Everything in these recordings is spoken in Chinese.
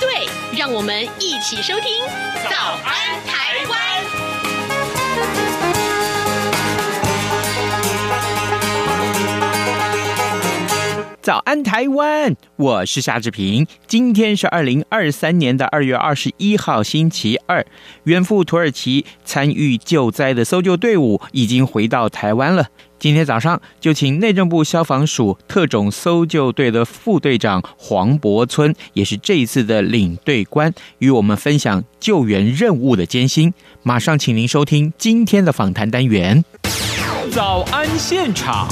对，让我们一起收听《早安台湾》。早安台湾，我是夏志平。今天是二零二三年的二月二十一号，星期二。远赴土耳其参与救灾的搜救队伍已经回到台湾了。今天早上就请内政部消防署特种搜救队的副队长黄柏村，也是这一次的领队官，与我们分享救援任务的艰辛。马上请您收听今天的访谈单元。早安现场。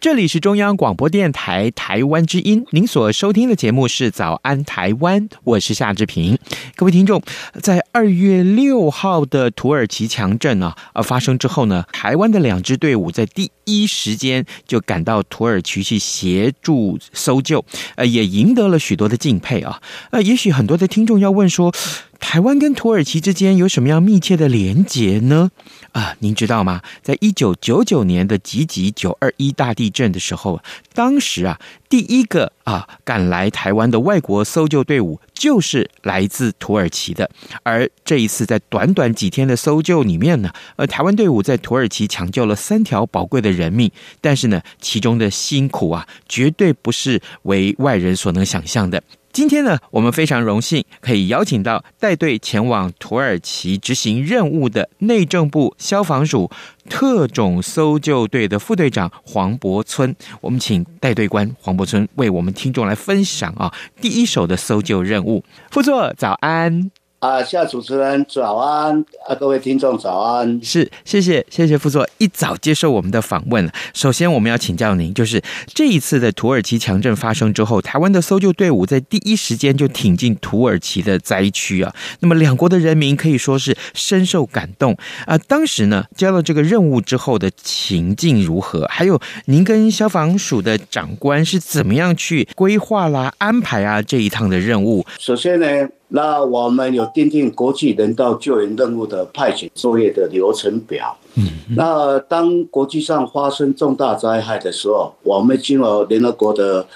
这里是中央广播电台台湾之音，您所收听的节目是《早安台湾》，我是夏志平。各位听众，在二月六号的土耳其强震啊，呃发生之后呢，台湾的两支队伍在第一时间就赶到土耳其去协助搜救，呃，也赢得了许多的敬佩啊。呃，也许很多的听众要问说，台湾跟土耳其之间有什么样密切的连结呢？啊，您知道吗？在一九九九年的吉吉九二一大地震的时候，当时啊，第一个啊赶来台湾的外国搜救队伍就是来自土耳其的。而这一次在短短几天的搜救里面呢，呃，台湾队伍在土耳其抢救了三条宝贵的人命，但是呢，其中的辛苦啊，绝对不是为外人所能想象的。今天呢，我们非常荣幸可以邀请到带队前往土耳其执行任务的内政部消防署特种搜救队的副队长黄柏村。我们请带队官黄柏村为我们听众来分享啊第一手的搜救任务。副座早安。啊，夏主持人早安！啊，各位听众早安！是，谢谢，谢谢副座一早接受我们的访问。首先，我们要请教您，就是这一次的土耳其强震发生之后，台湾的搜救队伍在第一时间就挺进土耳其的灾区啊。那么，两国的人民可以说是深受感动啊。当时呢，交了这个任务之后的情境如何？还有，您跟消防署的长官是怎么样去规划啦、安排啊这一趟的任务？首先呢。那我们有订定国际人道救援任务的派遣作业的流程表。嗯，那当国际上发生重大灾害的时候，我们经由联合国的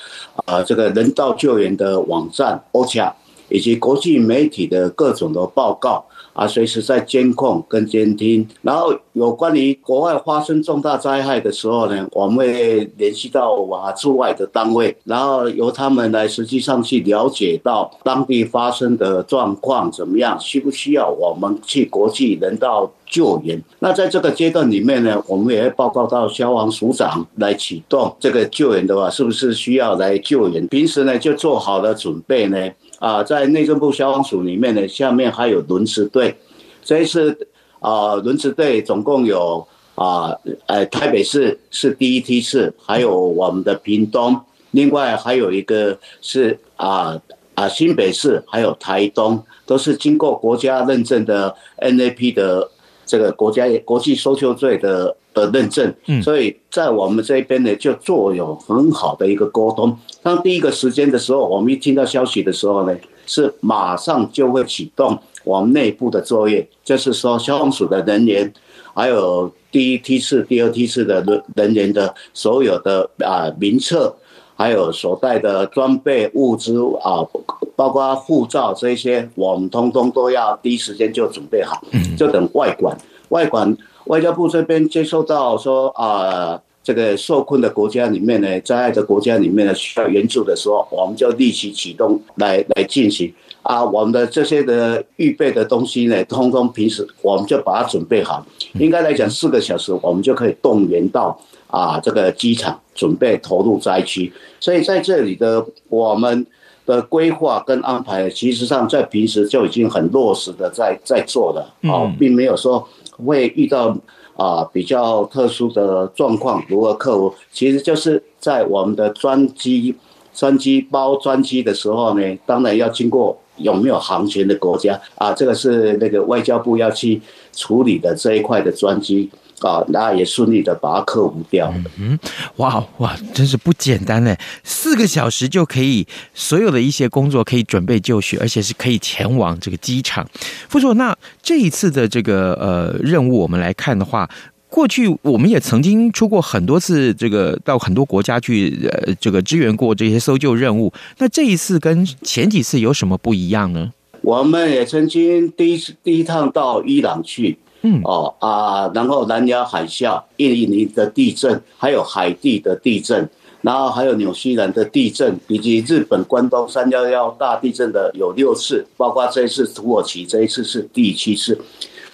啊这个人道救援的网站 OCHA 以及国际媒体的各种的报告。啊，随时在监控跟监听，然后有关于国外发生重大灾害的时候呢，我们会联系到我驻外的单位，然后由他们来实际上去了解到当地发生的状况怎么样，需不需要我们去国际人道救援？那在这个阶段里面呢，我们也会报告到消防署长来启动这个救援的话，是不是需要来救援？平时呢就做好了准备呢。啊，在内政部消防署里面呢，下面还有轮值队。这一次啊，轮值队总共有啊，呃，台北市是第一梯次，还有我们的屏东，另外还有一个是啊啊新北市，还有台东，都是经过国家认证的 NAP 的这个国家国际搜救队的。的认证，所以在我们这边呢，就做有很好的一个沟通。当第一个时间的时候，我们一听到消息的时候呢，是马上就会启动我们内部的作业，就是说消防署的人员，还有第一梯次、第二梯次的人人员的所有的啊名册，还有所带的装备物资啊，包括护照这些，我们通通都要第一时间就准备好，就等外管外管。外交部这边接收到说啊，这个受困的国家里面呢，灾害的国家里面呢，需要援助的时候，我们就立即启动来来进行啊。我们的这些的预备的东西呢，通通平时我们就把它准备好。应该来讲，四个小时我们就可以动员到啊这个机场，准备投入灾区。所以在这里的我们的规划跟安排，其实上在平时就已经很落实的在在做了啊，并没有说。会遇到啊比较特殊的状况，如何克服？其实就是在我们的专机专机包专机的时候呢，当然要经过有没有航权的国家啊，这个是那个外交部要去处理的这一块的专机啊，那也顺利的把它克服掉了。嗯，哇哇，真是不简单嘞！四个小时就可以所有的一些工作可以准备就绪，而且是可以前往这个机场。副座，那这一次的这个呃任务，我们来看的话。过去我们也曾经出过很多次，这个到很多国家去，呃，这个支援过这些搜救任务。那这一次跟前几次有什么不一样呢？我们也曾经第一次第一趟到伊朗去，嗯，哦啊，然后南亚海啸、印尼的地震，还有海地的地震，然后还有纽西兰的地震，以及日本关东三幺幺大地震的有六次，包括这一次土耳其这一次是第七次。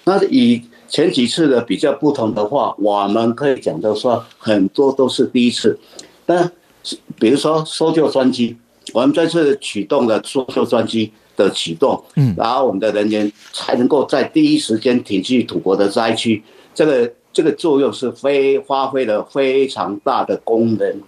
那以前几次的比较不同的话，我们可以讲到说很多都是第一次。那比如说搜救专机，我们这次启动了搜救专机的启动，嗯，然后我们的人员才能够在第一时间挺进土国的灾区，这个这个作用是非发挥了非常大的功能。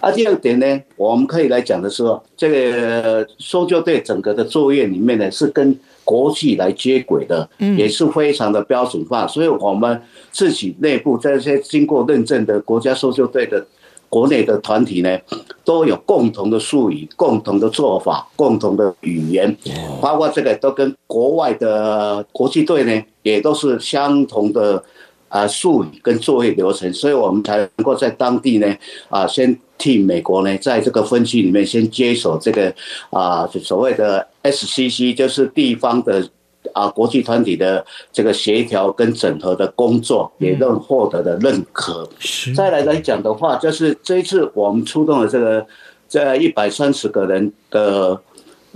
啊，第二点呢，我们可以来讲的是说，这个搜救队整个的作业里面呢是跟。国际来接轨的，也是非常的标准化，所以我们自己内部这些经过认证的国家搜救队的国内的团体呢，都有共同的术语、共同的做法、共同的语言，包括这个都跟国外的国际队呢，也都是相同的啊术语跟作业流程，所以我们才能够在当地呢啊先。替美国呢，在这个分区里面先接手这个啊，所谓的 SCC，就是地方的啊国际团体的这个协调跟整合的工作，也都获得了认可。再来来讲的话，就是这一次我们出动了这个这一百三十个人的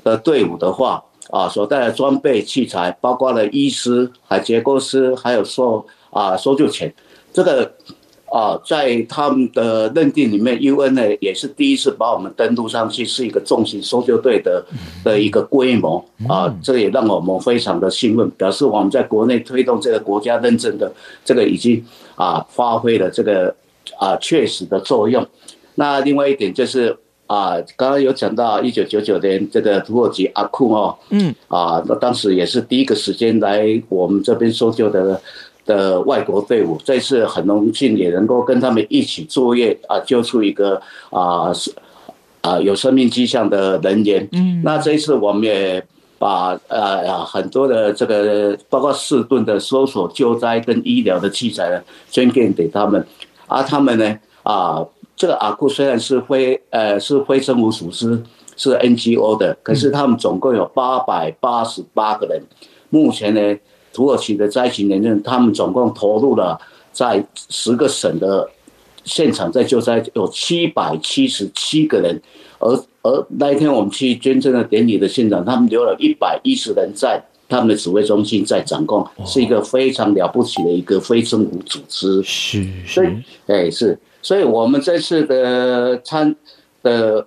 的队伍的话啊，所带的装备器材，包括了医师、还结构师，还有搜啊搜救犬，这个。啊，在他们的认定里面，UN 呢也是第一次把我们登录上去，是一个重型搜救队的的一个规模啊，这也让我们非常的兴奋，表示我们在国内推动这个国家认证的这个已经啊发挥了这个啊确实的作用。那另外一点就是啊，刚刚有讲到一九九九年这个土耳其阿库哦，嗯啊，那当时也是第一个时间来我们这边搜救的。的外国队伍，这次很荣幸也能够跟他们一起作业啊，救出一个啊啊有生命迹象的人员。嗯，那这一次我们也把呃很多的这个包括四顿的搜索救灾跟医疗的器材呢捐献给他们，而他们呢啊这个阿库虽然是非呃是非政府组织是 NGO 的，可是他们总共有八百八十八个人，目前呢。土耳其的灾情人员，他们总共投入了在十个省的现场在救灾，有七百七十七个人。而而那一天我们去捐赠的典礼的现场，他们留了一百一十人在他们的指挥中心在掌控，是一个非常了不起的一个非政府组织。是，所以哎是，所以我们这次的参的。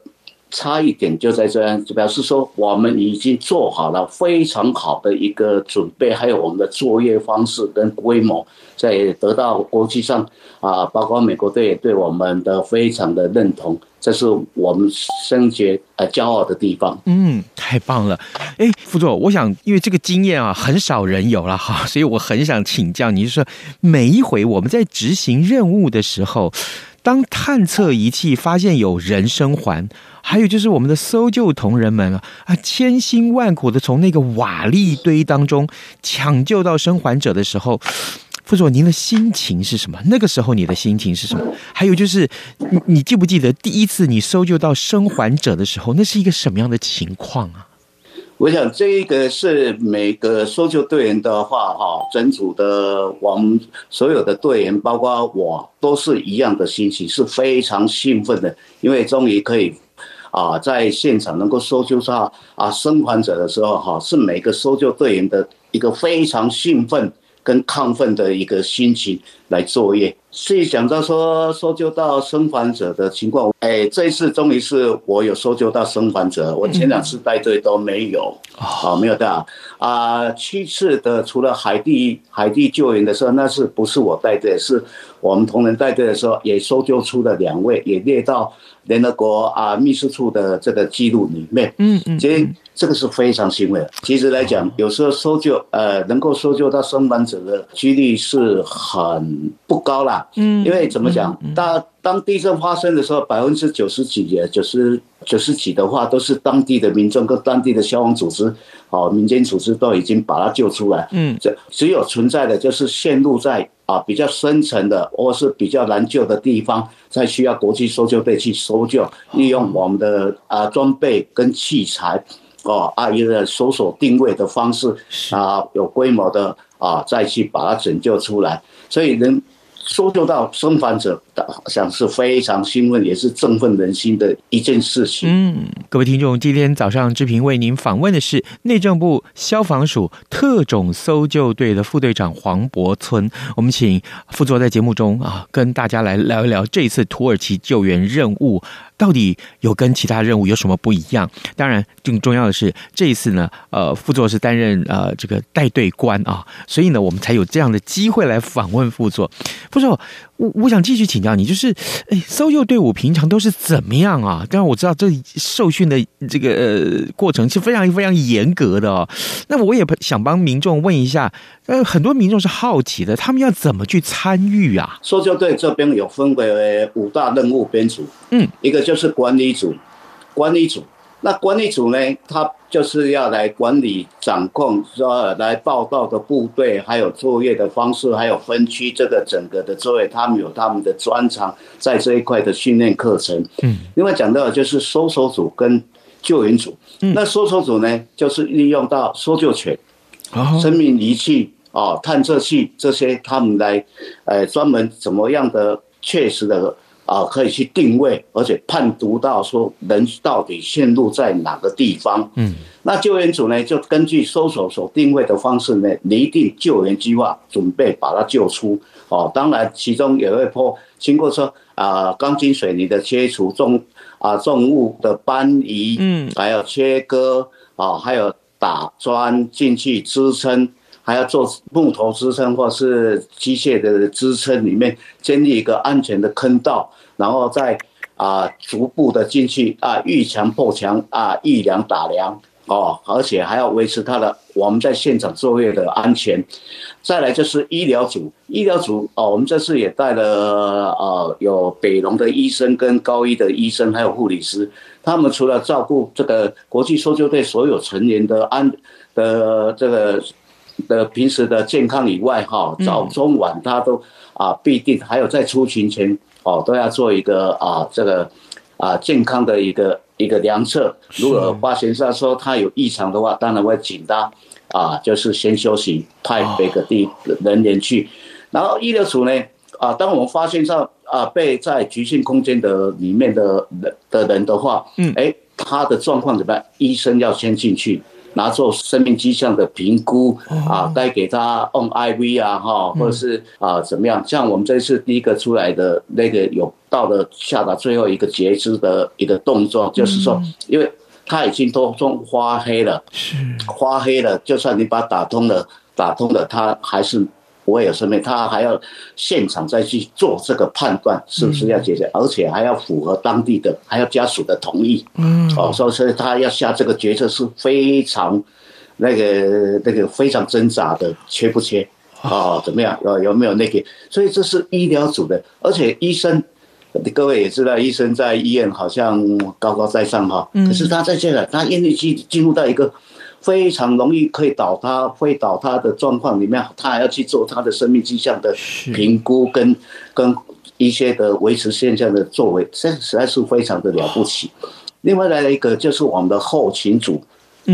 差一点就在这样，就表示说我们已经做好了非常好的一个准备，还有我们的作业方式跟规模，在得到国际上啊，包括美国队对我们的非常的认同，这是我们深觉呃骄傲的地方。嗯，太棒了！哎，副座，我想因为这个经验啊，很少人有了哈，所以我很想请教你，就是每一回我们在执行任务的时候。当探测仪器发现有人生还，还有就是我们的搜救同仁们啊啊，千辛万苦的从那个瓦砾堆当中抢救到生还者的时候，副总，您的心情是什么？那个时候你的心情是什么？还有就是，你你记不记得第一次你搜救到生还者的时候，那是一个什么样的情况啊？我想这个是每个搜救队员的话，哈，整组的我们所有的队员，包括我，都是一样的心情，是非常兴奋的，因为终于可以啊，在现场能够搜救上啊生还者的时候，哈，是每个搜救队员的一个非常兴奋跟亢奋的一个心情来作业。所以讲到说搜救到生还者的情况，哎，这一次终于是我有搜救到生还者，我前两次带队都没有，好，没有的啊。七次的除了海地海地救援的时候，那是不是我带队？是我们同仁带队的时候也搜救出了两位，也列到联合国啊秘书处的这个记录里面。嗯嗯，这个是非常欣慰的。其实来讲，有时候搜救呃能够搜救到生还者的几率是很不高啦。嗯，因为怎么讲，当当地震发生的时候，百分之九十几、九十九十几的话，都是当地的民众跟当地的消防组织、哦民间组织都已经把它救出来。嗯，这只有存在的就是陷入在啊比较深层的或是比较难救的地方，才需要国际搜救队去搜救，利用我们的啊装备跟器材，哦阿姨的搜索定位的方式啊有规模的啊再去把它拯救出来，所以能。搜救到生还者，好像是非常兴奋，也是振奋人心的一件事情。嗯，各位听众，今天早上志平为您访问的是内政部消防署特种搜救队的副队长黄柏村。我们请副座在节目中啊，跟大家来聊一聊这一次土耳其救援任务。到底有跟其他任务有什么不一样？当然，更重要的是这一次呢，呃，副座是担任呃这个带队官啊，所以呢，我们才有这样的机会来访问副座。副座，我我想继续请教你，就是，哎，搜救队伍平常都是怎么样啊？当然我知道这受训的这个呃过程是非常非常严格的哦。那我也想帮民众问一下，呃，很多民众是好奇的，他们要怎么去参与啊？搜救队这边有分为五大任务编组，嗯，一个就。就是管理组，管理组。那管理组呢，他就是要来管理、掌控，说来报到的部队，还有作业的方式，还有分区这个整个的作业，他们有他们的专长，在这一块的训练课程。嗯。另外讲到的就是搜索组跟救援组。嗯。那搜索组呢，就是利用到搜救犬、生命仪器啊、探测器这些，他们来，呃，专门怎么样的确实的。啊，可以去定位，而且判读到说人到底陷入在哪个地方。嗯，那救援组呢，就根据搜索所定位的方式呢，拟定救援计划，准备把它救出。哦，当然其中也会破经过说啊，钢筋水泥的切除，重啊重物的搬移，嗯，还有切割啊，还有打砖进去支撑。还要做木头支撑或是机械的支撑，里面建立一个安全的坑道，然后再啊逐步的进去啊遇墙破墙啊遇梁打梁哦，而且还要维持它的我们在现场作业的安全。再来就是医疗组，医疗组哦，我们这次也带了呃有北农的医生跟高医的医生，还有护理师，他们除了照顾这个国际搜救队所有成员的安的这个。的平时的健康以外，哈，早中晚他都啊必定还有在出勤前哦都要做一个啊这个啊健康的一个一个量测。如果发现上说他有异常的话，当然会请他啊就是先休息，派别个地人员去。然后医疗组呢啊，当我们发现上啊被在局限空间的里面的人的人的话，嗯，哎，他的状况怎么样？医生要先进去。拿做生命迹象的评估啊，该给他用 IV 啊，哈，或者是啊怎么样？像我们这次第一个出来的那个有到了下达最后一个截肢的一个动作，就是说，因为他已经都中发黑了，发黑了，就算你把他打通了，打通了，他还是。不会有生命，他还要现场再去做这个判断，是不是要解决，而且还要符合当地的，还要家属的同意。嗯，哦，所以所以他要下这个决策是非常那个那个非常挣扎的，缺不缺？哦，怎么样？有有没有那个？所以这是医疗组的，而且医生，各位也知道，医生在医院好像高高在上哈，可是他在这个，他愿意去进入到一个。非常容易可以倒塌、会倒塌的状况里面，他还要去做他的生命迹象的评估跟跟一些的维持现象的作为，这实在是非常的了不起。另外来了一个就是我们的后勤组，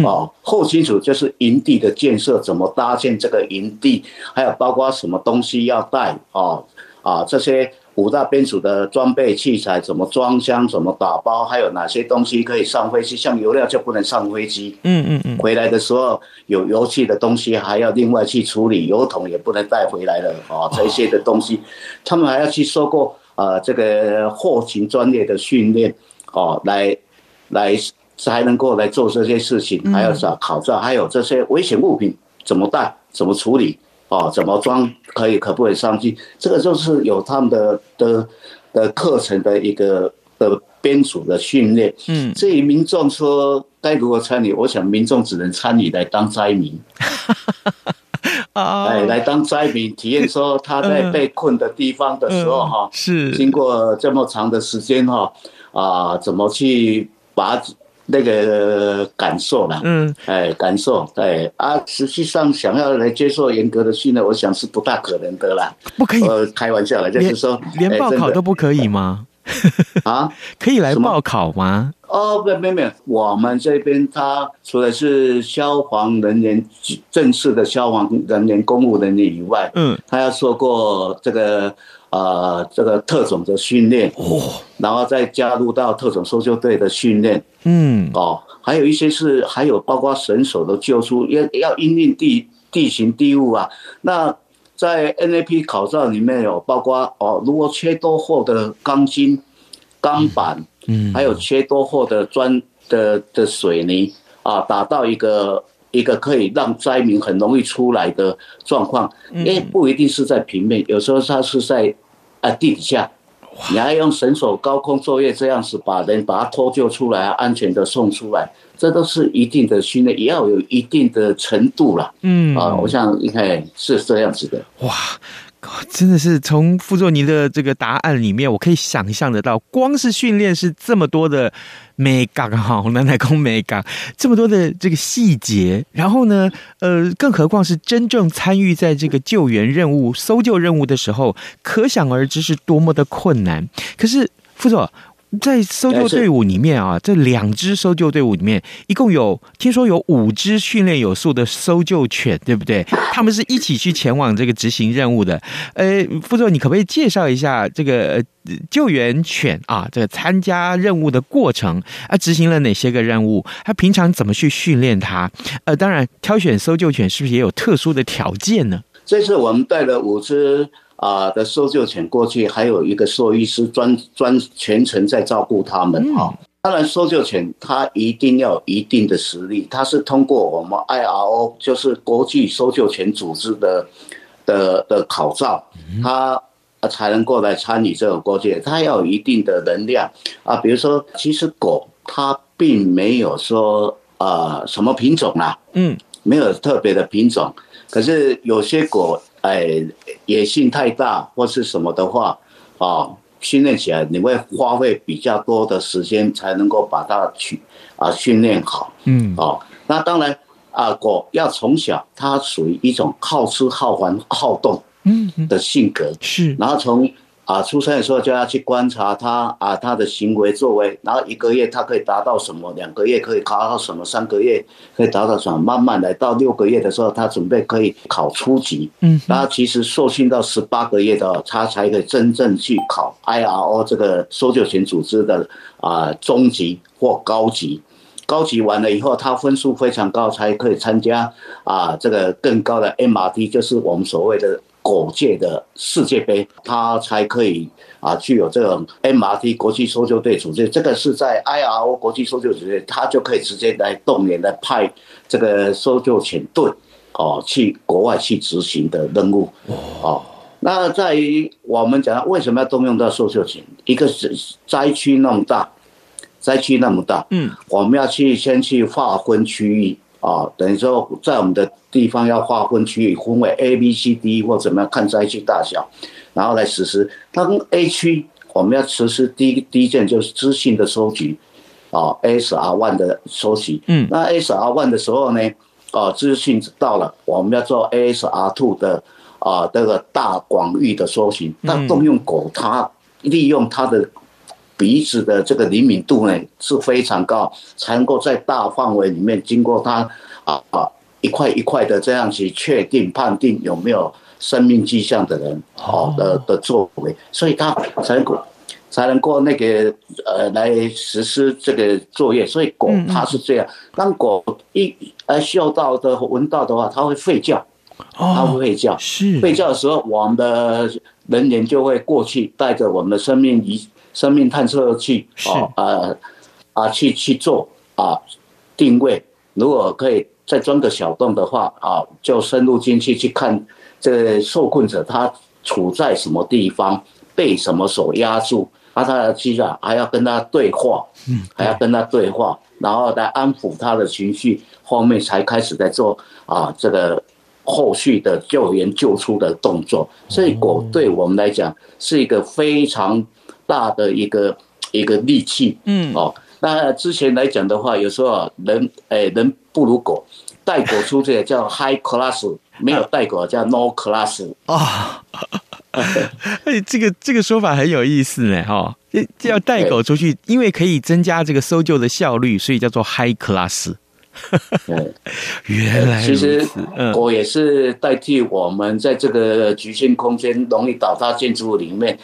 哦，后勤组就是营地的建设，怎么搭建这个营地，还有包括什么东西要带啊啊这些五大编组的装备器材怎么装箱、怎么打包，还有哪些东西可以上飞机，像油料就不能上飞机。嗯嗯嗯。回来的时候有油气的东西还要另外去处理，油桶也不能带回来了啊，这些的东西，他们还要去受过啊这个后勤专业的训练哦，来来才能够来做这些事情，还要找考照，还有这些危险物品怎么带、怎么处理。哦，怎么装可以，可不可以上去？这个就是有他们的的的课程的一个的编组的训练。嗯，至于民众说该如何参与，我想民众只能参与来当灾民。哎，来当灾民，体验说他在被困的地方的时候，哈，是经过这么长的时间，哈，啊，怎么去把。那个感受啦，嗯，哎，感受，对啊，实际上想要来接受严格的训练，我想是不大可能的啦。不可以，呃，开玩笑了，就是说，连报考都不可以吗？啊，可以来报考吗？哦，不没有没有，我们这边他除了是消防人员正式的消防人员、公务人员以外，嗯，他要受过这个。啊、呃，这个特种的训练，哦，然后再加入到特种搜救队的训练，嗯，哦，还有一些是还有包括绳索的救出，要要因应地地形地物啊。那在 NAP 考照里面有包括哦，如果切多厚的钢筋、钢板，嗯，还有切多厚的砖的的水泥啊，打到一个。一个可以让灾民很容易出来的状况，因为不一定是在平面，有时候它是在啊地底下，你还用绳索高空作业这样子把人把他脱救出来，安全的送出来，这都是一定的训练，也要有一定的程度了。嗯啊，我想应该是这样子的。哇。真的是从傅作尼的这个答案里面，我可以想象得到，光是训练是这么多的美感哈，南台工美感这么多的这个细节，然后呢，呃，更何况是真正参与在这个救援任务、搜救任务的时候，可想而知是多么的困难。可是傅作。在搜救队伍里面啊，这两支搜救队伍里面，一共有听说有五只训练有素的搜救犬，对不对？他们是一起去前往这个执行任务的。呃，副座，你可不可以介绍一下这个救援犬啊？这个参加任务的过程啊，执行了哪些个任务？他平常怎么去训练它？呃，当然，挑选搜救犬是不是也有特殊的条件呢？这次我们带了五支。啊的搜救犬过去，还有一个兽医师专专全程在照顾他们哈。当然，搜救犬它一定要有一定的实力，它是通过我们 IRO，就是国际搜救犬组织的的的考照，它才能过来参与这个国际。它要有一定的能量啊，比如说，其实狗它并没有说啊什么品种啦，嗯，没有特别的品种，可是有些狗。哎，野性太大或是什么的话，啊，训练起来你会花费比较多的时间才能够把它去啊训练好，嗯，哦，那当然啊，狗要从小它属于一种好吃好玩好动嗯。的性格，是，然后从。啊，出生的时候就要去观察他啊，他的行为作为，然后一个月他可以达到什么，两个月可以考到什么，三个月可以达到什么，慢慢来到六个月的时候，他准备可以考初级。嗯，那其实受训到十八个月的，他才可以真正去考 IRO 这个搜救犬组织的啊中级或高级。高级完了以后，他分数非常高，才可以参加啊这个更高的 MRT，就是我们所谓的。狗界的世界杯，它才可以啊具有这种 MRT 国际搜救队组织。这个是在 IRO 国际搜救组织，它就可以直接来动员来派这个搜救犬队哦去国外去执行的任务哦。那在于我们讲为什么要动用到搜救犬？一个是灾区那么大，灾区那么大，嗯，我们要去先去划分区域。啊，等于说，在我们的地方要划分区域，分为 A、B、C、D 或怎么样，看灾区大小，然后来实施。当 A 区我们要实施第一第一件就是资讯的收集，啊，ASR one 的收集。嗯，那 ASR one 的时候呢，啊，资讯到了，我们要做 ASR two 的啊，这个大广域的收集。那动用狗，它利用它的。鼻子的这个灵敏度呢是非常高，才能够在大范围里面经过它啊啊一块一块的这样去确定判定有没有生命迹象的人哦的的作为，所以他才能够才能够那个呃来实施这个作业。所以狗它是这样，当狗一呃嗅到的闻到的话，它会吠叫，它会吠叫，是。吠叫的时候，我们的人员就会过去带着我们的生命仪、生命探测器哦啊啊去去做啊定位，如果可以。再钻个小洞的话啊，就深入进去去看这个受困者他处在什么地方，被什么所压住，啊，他的机长还要跟他对话，嗯，还要跟他对话，然后来安抚他的情绪，后面才开始在做啊这个后续的救援救出的动作。所以狗对我们来讲是一个非常大的一个一个利器，嗯，哦。那之前来讲的话，有时候啊，人哎人不如狗，带狗出去叫 high class，没有带狗叫 no class 啊。哎，这个这个说法很有意思呢，哈，要带狗出去，因为可以增加这个搜救的效率，所以叫做 high class。原来其实狗也是代替我们在这个局限空间、容易倒塌建筑物里面。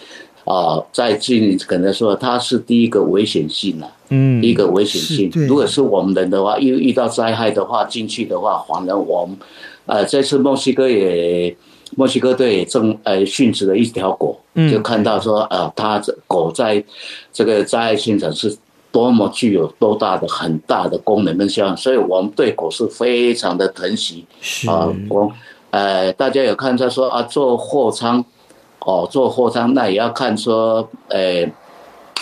啊，在进可能说它是第一个危险性了，嗯，第一个危险性。如果是我们人的话，遇遇到灾害的话，进去的话，反正我们，呃，这次墨西哥也，墨西哥队也正呃训斥了一条狗，就看到说，啊，它这狗在这个灾害现场是多么具有多大的很大的功能跟效用，所以我们对狗是非常的疼惜。啊，我呃，大家有看他说啊，坐货舱。哦，做货舱那也要看说，诶、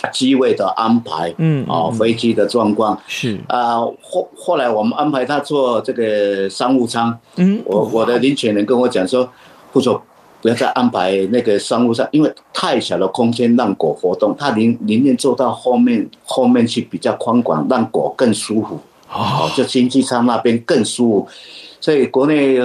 欸，机位的安排，嗯，哦，飞机的状况是啊。后后来我们安排他做这个商务舱，嗯，我我的领犬人跟我讲说，不坐，不要再安排那个商务舱，因为太小的空间让狗活动，他宁宁愿坐到后面后面去比较宽广，让狗更舒服。哦，就经济舱那边更舒服，所以国内。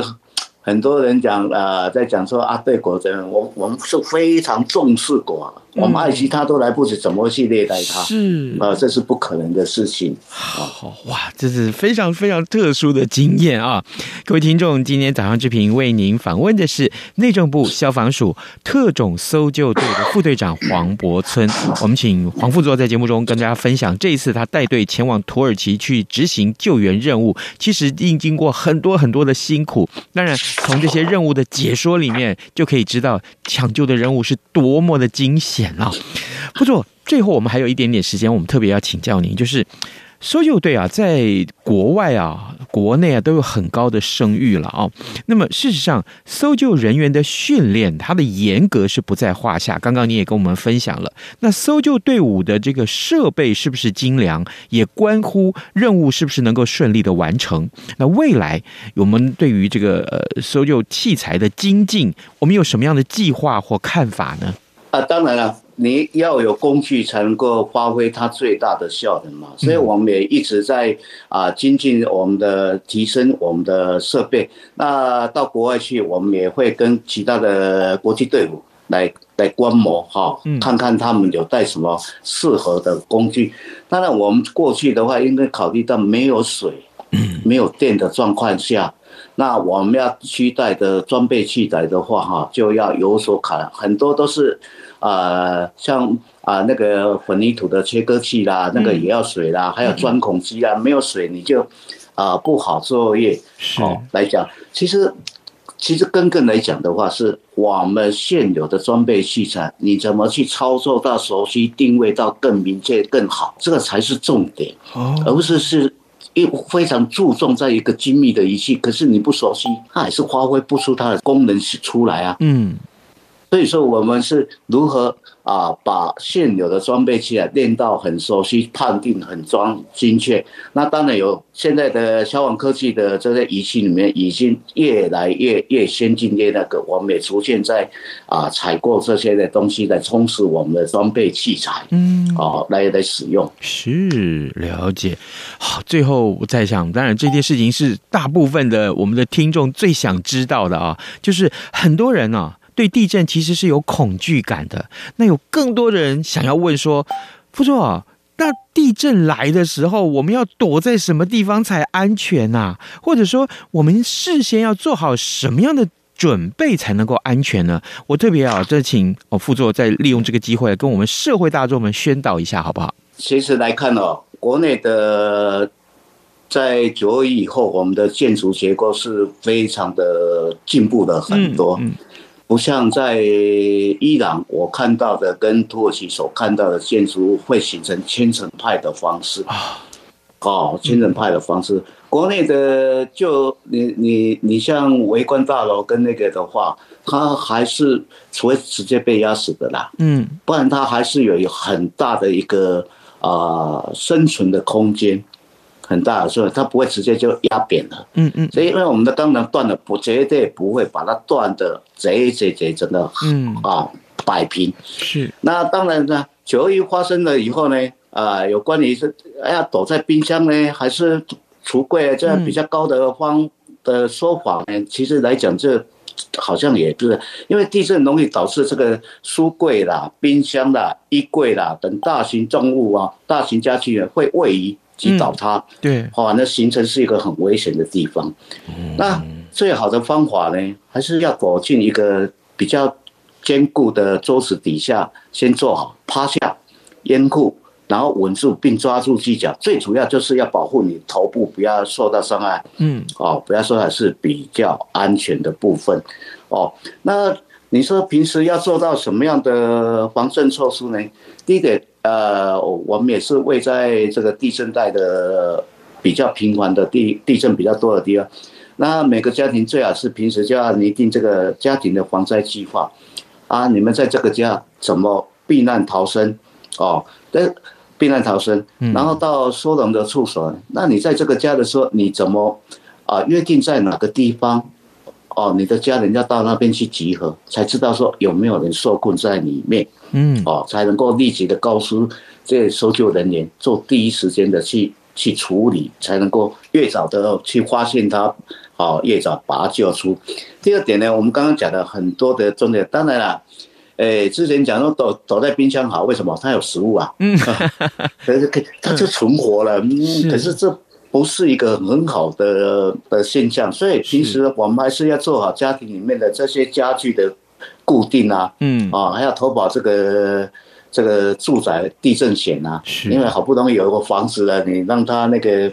很多人讲啊、在讲说啊，对果真，我我们是非常重视果。我们爱惜它都来不及，怎么会去虐待它？是啊，这是不可能的事情。好哇，这是非常非常特殊的经验啊！各位听众，今天早上志平为您访问的是内政部消防署特种搜救队的副队长黄柏村。我们请黄副座在节目中跟大家分享，这一次他带队前往土耳其去执行救援任务，其实应经过很多很多的辛苦。当然，从这些任务的解说里面就可以知道抢救的任务是多么的惊险。啊，不错。最后，我们还有一点点时间，我们特别要请教您，就是搜救队啊，在国外啊、国内啊都有很高的声誉了啊。那么，事实上，搜救人员的训练，它的严格是不在话下。刚刚你也跟我们分享了，那搜救队伍的这个设备是不是精良，也关乎任务是不是能够顺利的完成。那未来，我们对于这个呃搜救器材的精进，我们有什么样的计划或看法呢？啊，当然了，你要有工具才能够发挥它最大的效能嘛。所以我们也一直在啊精进我们的提升我们的设备。那到国外去，我们也会跟其他的国际队伍来来观摩哈，看看他们有带什么适合的工具。当然，我们过去的话，应该考虑到没有水、没有电的状况下。那我们要携带的装备器材的话，哈，就要有所考量，很多都是，呃，像啊、呃、那个混凝土的切割器啦，那个也要水啦，还有钻孔机啊，没有水你就啊、呃、不好作业。哦，来讲，其实其实根根来讲的话，是我们现有的装备器材，你怎么去操作到熟悉，定位到更明确更好，这个才是重点，而不是是。因为非常注重在一个精密的仪器，可是你不熟悉，它还是发挥不出它的功能出来啊。嗯。所以说，我们是如何啊把现有的装备器啊练到很熟悉、判定很装精确？那当然有现在的消防科技的这些仪器里面，已经越来越越先进越那个，我们也逐渐在啊采购这些的东西来充实我们的装备器材，嗯，哦来来使用。是了解。好，最后我再想，当然这件事情是大部分的我们的听众最想知道的啊，就是很多人啊。对地震其实是有恐惧感的，那有更多的人想要问说，副座，那地震来的时候，我们要躲在什么地方才安全啊？或者说，我们事先要做好什么样的准备才能够安全呢？我特别啊，这请哦副座再利用这个机会跟我们社会大众们宣导一下，好不好？其实来看哦，国内的在九二一以后，我们的建筑结构是非常的进步了很多。嗯嗯不像在伊朗，我看到的跟土耳其所看到的建筑物会形成千层派的方式啊，哦，千层派的方式。国内的就你你你像围观大楼跟那个的话，它还是除非直接被压死的啦，嗯，不然它还是有很大的一个啊生存的空间。很大的，所以它不会直接就压扁了。嗯嗯，所以因为我们的钢梁断了，不绝对不会把它断的贼贼贼真的，嗯啊摆平。是。那当然呢，九二一发生了以后呢，啊，有关于是哎呀躲在冰箱呢，还是橱柜这样比较高的方的说法呢？其实来讲，这好像也不是，因为地震容易导致这个书柜啦、冰箱啦、衣柜啦等大型重物啊、大型家具会位移。击倒它，对，好，那形成是一个很危险的地方。那最好的方法呢，还是要躲进一个比较坚固的桌子底下，先做好趴下，掩护，然后稳住并抓住犄角。最主要就是要保护你头部不要受到伤害。嗯，哦，不要说还是比较安全的部分。哦，那你说平时要做到什么样的防震措施呢？第一点。呃，我们也是位在这个地震带的比较频繁的地地震比较多的地方。那每个家庭最好是平时就要拟定这个家庭的防灾计划啊。你们在这个家怎么避难逃生？哦，避难逃生，然后到收容的处所。那你在这个家的时候，你怎么啊？约定在哪个地方？哦，你的家人要到那边去集合，才知道说有没有人受困在里面，嗯，哦，才能够立即的告诉这搜救人员做第一时间的去去处理，才能够越早的去发现他，哦，越早把他救出。第二点呢，我们刚刚讲的很多的重点，当然了，诶，之前讲说躲躲在冰箱好，为什么？它有食物啊，嗯，可是可它就存活了，嗯，可是这。不是一个很好的的现象，所以平时我们还是要做好家庭里面的这些家具的固定啊，嗯啊，还要投保这个这个住宅地震险啊，因为好不容易有一个房子了，你让它那个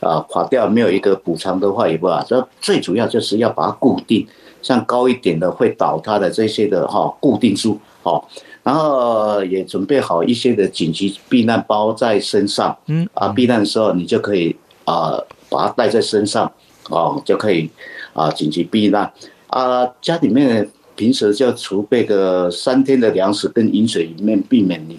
啊垮掉，没有一个补偿的话也不好。这最主要就是要把它固定，像高一点的会倒塌的这些的哈固定住哦，然后也准备好一些的紧急避难包在身上，嗯啊，避难的时候你就可以。啊，把它带在身上，哦，就可以啊，紧急避难啊。家里面平时就储备个三天的粮食跟饮水，里面避免你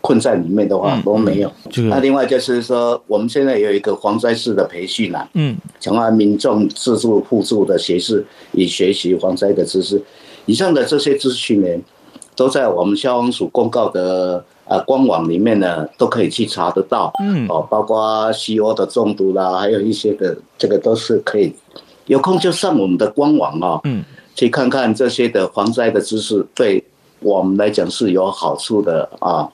困在里面的话都没有。那另外就是说，我们现在有一个防灾式的培训啦，嗯，强化民众自助互助的学识，以学习防灾的知识。以上的这些资讯呢，都在我们消防署公告的。啊，官网里面呢都可以去查得到，嗯，哦，包括西欧的中毒啦，还有一些的，这个都是可以，有空就上我们的官网啊，嗯，去看看这些的防灾的知识，对我们来讲是有好处的啊。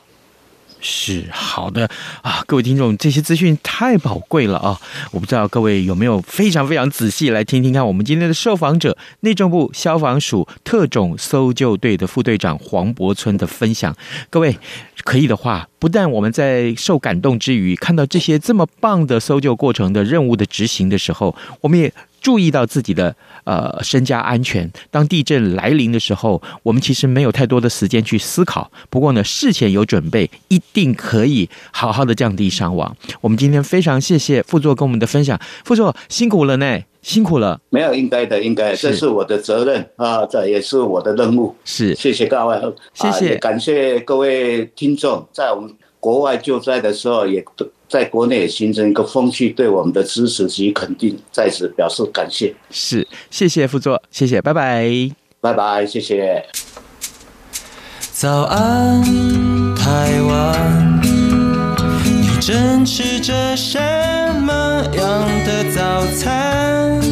是好的啊，各位听众，这些资讯太宝贵了啊！我不知道各位有没有非常非常仔细来听听看，我们今天的受访者，内政部消防署特种搜救队的副队长黄柏村的分享。各位可以的话，不但我们在受感动之余，看到这些这么棒的搜救过程的任务的执行的时候，我们也。注意到自己的呃身家安全。当地震来临的时候，我们其实没有太多的时间去思考。不过呢，事前有准备，一定可以好好的降低伤亡。我们今天非常谢谢副座跟我们的分享，副座辛苦了呢，辛苦了。没有，应该的，应该，这是我的责任啊，这也是我的任务。是，谢谢各位，谢谢，感谢各位听众，在我们国外救灾的时候也。在国内也形成一个风气，对我们的支持及肯定，在此表示感谢。是，谢谢副座，谢谢，拜拜，拜拜，谢谢。早安，台湾，你正吃着什么样的早餐？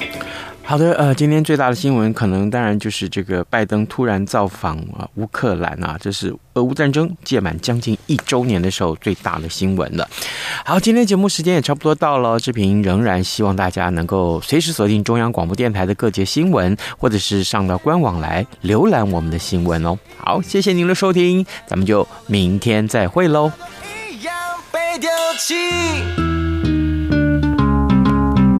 好的，呃，今天最大的新闻可能当然就是这个拜登突然造访啊乌克兰啊，这是俄乌战争届满将近一周年的时候最大的新闻了。好，今天节目时间也差不多到了，志平仍然希望大家能够随时锁定中央广播电台的各节新闻，或者是上到官网来浏览我们的新闻哦。好，谢谢您的收听，咱们就明天再会喽。一样被丢弃